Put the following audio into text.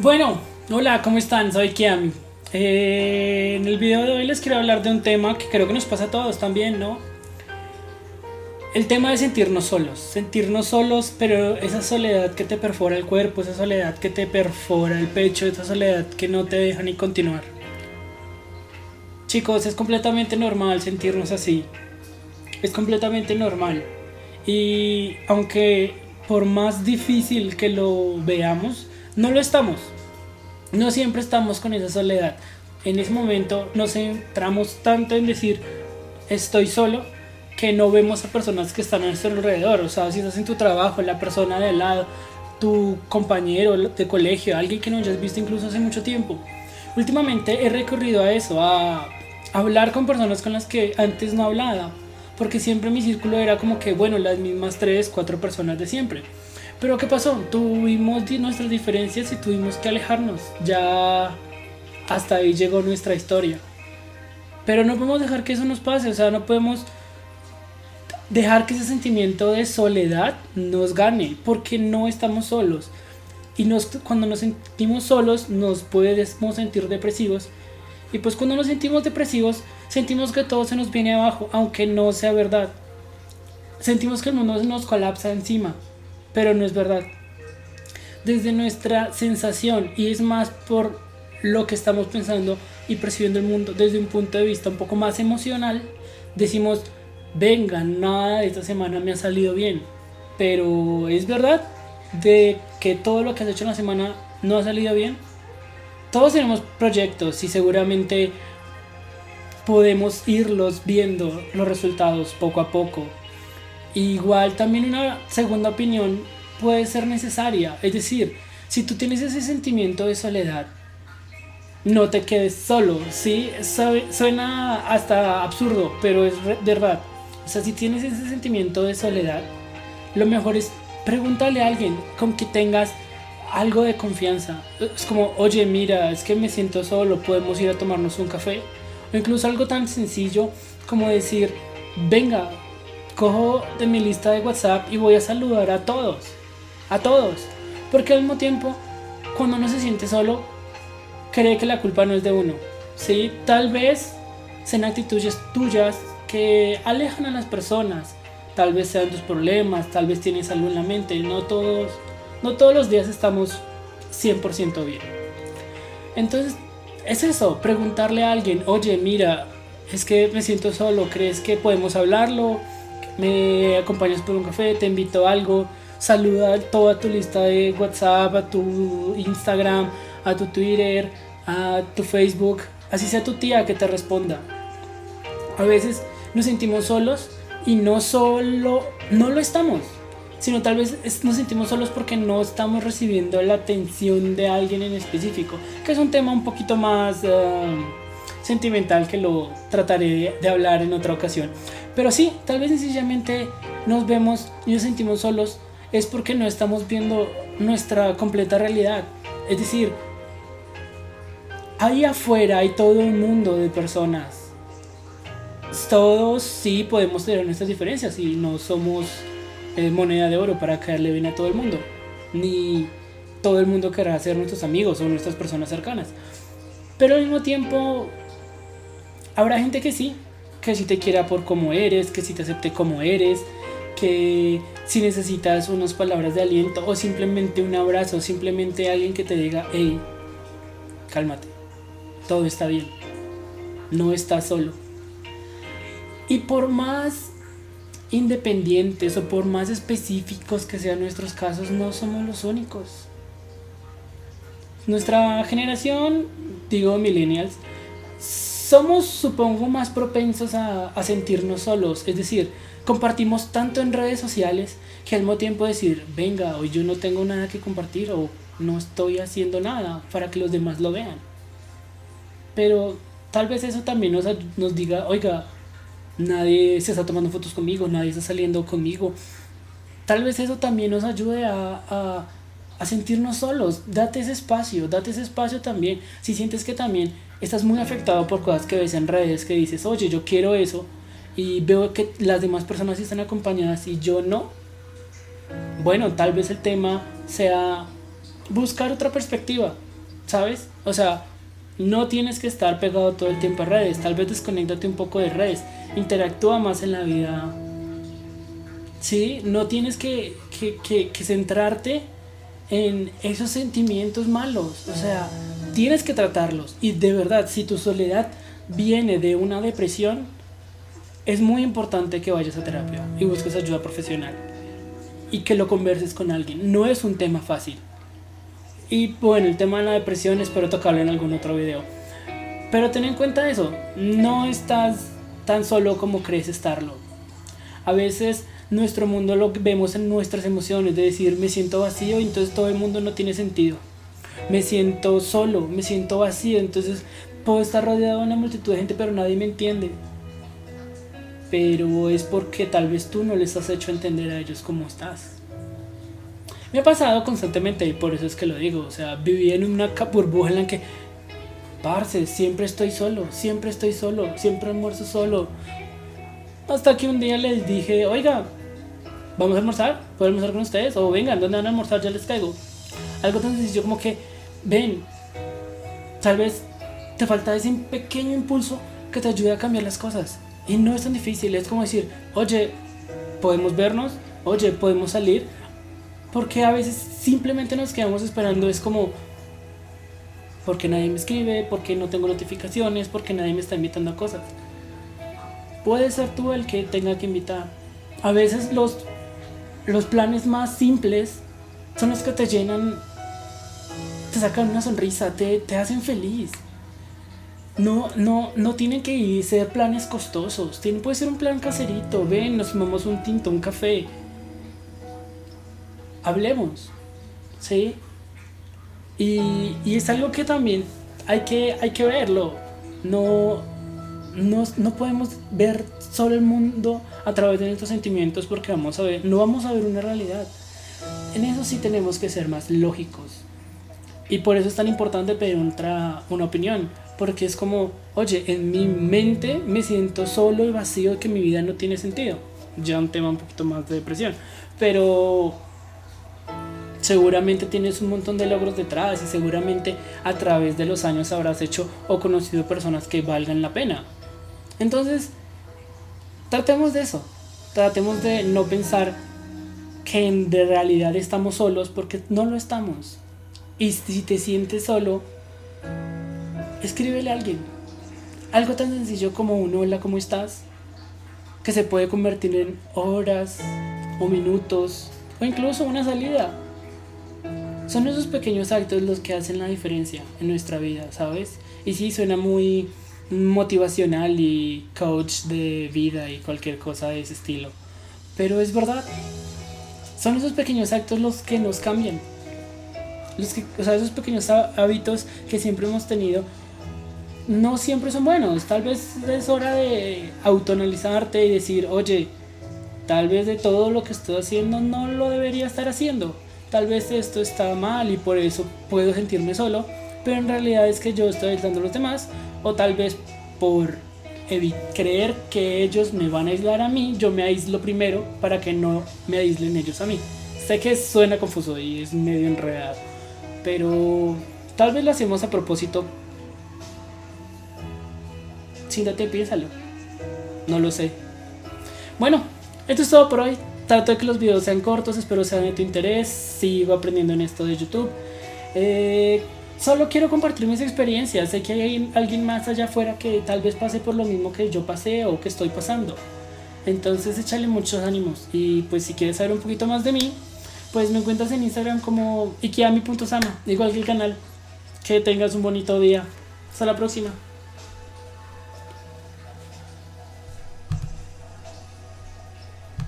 Bueno, hola, ¿cómo están? Soy Kiam. Eh, en el video de hoy les quiero hablar de un tema que creo que nos pasa a todos también, ¿no? El tema de sentirnos solos, sentirnos solos, pero esa soledad que te perfora el cuerpo, esa soledad que te perfora el pecho, esa soledad que no te deja ni continuar. Chicos, es completamente normal sentirnos así. Es completamente normal. Y aunque por más difícil que lo veamos, no lo estamos. No siempre estamos con esa soledad. En ese momento nos centramos tanto en decir estoy solo que no vemos a personas que están a nuestro alrededor. O sea, si estás en tu trabajo, la persona de al lado, tu compañero de colegio, alguien que no hayas visto incluso hace mucho tiempo. Últimamente he recurrido a eso, a hablar con personas con las que antes no hablaba, porque siempre mi círculo era como que, bueno, las mismas tres, cuatro personas de siempre. Pero ¿qué pasó? Tuvimos nuestras diferencias y tuvimos que alejarnos. Ya hasta ahí llegó nuestra historia. Pero no podemos dejar que eso nos pase, o sea, no podemos dejar que ese sentimiento de soledad nos gane, porque no estamos solos. Y nos, cuando nos sentimos solos nos podemos sentir depresivos. Y pues cuando nos sentimos depresivos sentimos que todo se nos viene abajo, aunque no sea verdad. Sentimos que el mundo nos colapsa encima pero no es verdad. Desde nuestra sensación, y es más por lo que estamos pensando y percibiendo el mundo desde un punto de vista un poco más emocional, decimos, venga, nada de esta semana me ha salido bien. Pero es verdad de que todo lo que has hecho en la semana no ha salido bien. Todos tenemos proyectos y seguramente podemos irlos viendo los resultados poco a poco. Igual también una segunda opinión puede ser necesaria. Es decir, si tú tienes ese sentimiento de soledad, no te quedes solo. Sí, suena hasta absurdo, pero es verdad. O sea, si tienes ese sentimiento de soledad, lo mejor es pregúntale a alguien con que tengas algo de confianza. Es como, oye, mira, es que me siento solo, podemos ir a tomarnos un café. O incluso algo tan sencillo como decir, venga, cojo de mi lista de WhatsApp y voy a saludar a todos. A todos. Porque al mismo tiempo, cuando uno se siente solo, cree que la culpa no es de uno. ¿sí? Tal vez sean actitudes tuyas que alejan a las personas. Tal vez sean tus problemas, tal vez tienes algo en la mente. No todos, no todos los días estamos 100% bien. Entonces, es eso, preguntarle a alguien, oye, mira, es que me siento solo, ¿crees que podemos hablarlo? Me acompañas por un café, te invito a algo, saluda a toda tu lista de WhatsApp, a tu Instagram, a tu Twitter, a tu Facebook, así sea tu tía que te responda. A veces nos sentimos solos y no solo, no lo estamos, sino tal vez nos sentimos solos porque no estamos recibiendo la atención de alguien en específico, que es un tema un poquito más eh, sentimental que lo trataré de hablar en otra ocasión. Pero sí, tal vez sencillamente nos vemos y nos sentimos solos es porque no estamos viendo nuestra completa realidad. Es decir, ahí afuera hay todo un mundo de personas. Todos sí podemos tener nuestras diferencias y no somos eh, moneda de oro para caerle bien a todo el mundo. Ni todo el mundo querrá ser nuestros amigos o nuestras personas cercanas. Pero al mismo tiempo, habrá gente que sí, que si te quiera por como eres, que si te acepte como eres, que si necesitas unas palabras de aliento o simplemente un abrazo, simplemente alguien que te diga, hey, cálmate, todo está bien, no estás solo. Y por más independientes o por más específicos que sean nuestros casos, no somos los únicos. Nuestra generación, digo millennials, somos, supongo, más propensos a, sentirnos solos. Es decir, compartimos tanto en redes sociales que al mismo tiempo decir, venga, hoy yo no tengo nada que compartir o no estoy haciendo nada para que los demás lo vean. Pero tal vez eso también nos, nos diga, oiga, nadie se está tomando fotos conmigo, nadie está saliendo conmigo. Tal vez eso también nos ayude a, a, a sentirnos solos. Date ese espacio, date ese espacio también. Si sientes que también estás muy afectado por cosas que ves en redes, que dices, oye, yo quiero eso, y veo que las demás personas están acompañadas y yo no, bueno, tal vez el tema sea buscar otra perspectiva, ¿sabes? O sea, no tienes que estar pegado todo el tiempo a redes, tal vez desconéctate un poco de redes, interactúa más en la vida. Sí, no tienes que, que, que, que centrarte en esos sentimientos malos, o sea, tienes que tratarlos. Y de verdad, si tu soledad viene de una depresión, es muy importante que vayas a terapia y busques ayuda profesional y que lo converses con alguien. No es un tema fácil. Y bueno, el tema de la depresión espero tocarlo en algún otro video. Pero ten en cuenta eso, no estás tan solo como crees estarlo. A veces nuestro mundo lo vemos en nuestras emociones, de decir me siento vacío y entonces todo el mundo no tiene sentido. Me siento solo, me siento vacío, entonces puedo estar rodeado de una multitud de gente pero nadie me entiende. Pero es porque tal vez tú no les has hecho entender a ellos cómo estás. Me ha pasado constantemente y por eso es que lo digo. O sea, viví en una burbuja en que, parce, siempre estoy solo, siempre estoy solo, siempre almuerzo solo. Hasta que un día les dije, oiga, vamos a almorzar, puedo almorzar con ustedes, o vengan, ¿dónde van a almorzar? Ya les caigo. Algo tan sencillo como que, ven, tal vez te falta ese pequeño impulso que te ayude a cambiar las cosas. Y no es tan difícil, es como decir, oye, podemos vernos, oye, podemos salir, porque a veces simplemente nos quedamos esperando, es como, porque nadie me escribe, porque no tengo notificaciones, porque nadie me está invitando a cosas. Puede ser tú el que tenga que invitar. A veces los, los planes más simples son los que te llenan, te sacan una sonrisa, te, te hacen feliz. No, no, no tienen que ser planes costosos. Puede ser un plan caserito. Ven, nos tomamos un tinto, un café hablemos, ¿sí? Y, es algo que también hay que, hay que verlo. No, no, no, podemos ver solo el mundo a través de nuestros sentimientos porque vamos a ver, no vamos a ver una realidad. En eso sí tenemos que ser más lógicos. Y por eso es tan importante pedir otra, una opinión. Porque es como, oye, en mi mente me siento solo y vacío que mi vida no tiene sentido. Ya un tema un poquito más de depresión. Pero seguramente tienes un montón de logros detrás y seguramente a través de los años habrás hecho o conocido personas que valgan la pena. Entonces, tratemos de eso. Tratemos de no pensar que en realidad estamos solos porque no lo estamos. Y si te sientes solo, escríbele a alguien. Algo tan sencillo como un hola, ¿cómo estás? Que se puede convertir en horas o minutos o incluso una salida. Son esos pequeños actos los que hacen la diferencia en nuestra vida, ¿sabes? Y sí, suena muy motivacional y coach de vida y cualquier cosa de ese estilo. Pero es verdad. Son esos pequeños actos los que nos cambian. Los que, o sea, esos pequeños hábitos que siempre hemos tenido no siempre son buenos. Tal vez es hora de autoanalizarte y decir, oye, tal vez de todo lo que estoy haciendo no lo debería estar haciendo tal vez esto está mal y por eso puedo sentirme solo, pero en realidad es que yo estoy aislando a los demás, o tal vez por creer que ellos me van a aislar a mí, yo me aíslo primero para que no me aíslen ellos a mí. Sé que suena confuso y es medio enredado, pero tal vez lo hacemos a propósito. Siéntate, piénsalo. No lo sé. Bueno, esto es todo por hoy. Trato de que los videos sean cortos, espero sean de tu interés, sigo aprendiendo en esto de YouTube. Eh, solo quiero compartir mis experiencias, sé que hay alguien más allá afuera que tal vez pase por lo mismo que yo pasé o que estoy pasando. Entonces échale muchos ánimos y pues si quieres saber un poquito más de mí, pues me encuentras en Instagram como ikiami.sama, igual que el canal. Que tengas un bonito día. Hasta la próxima.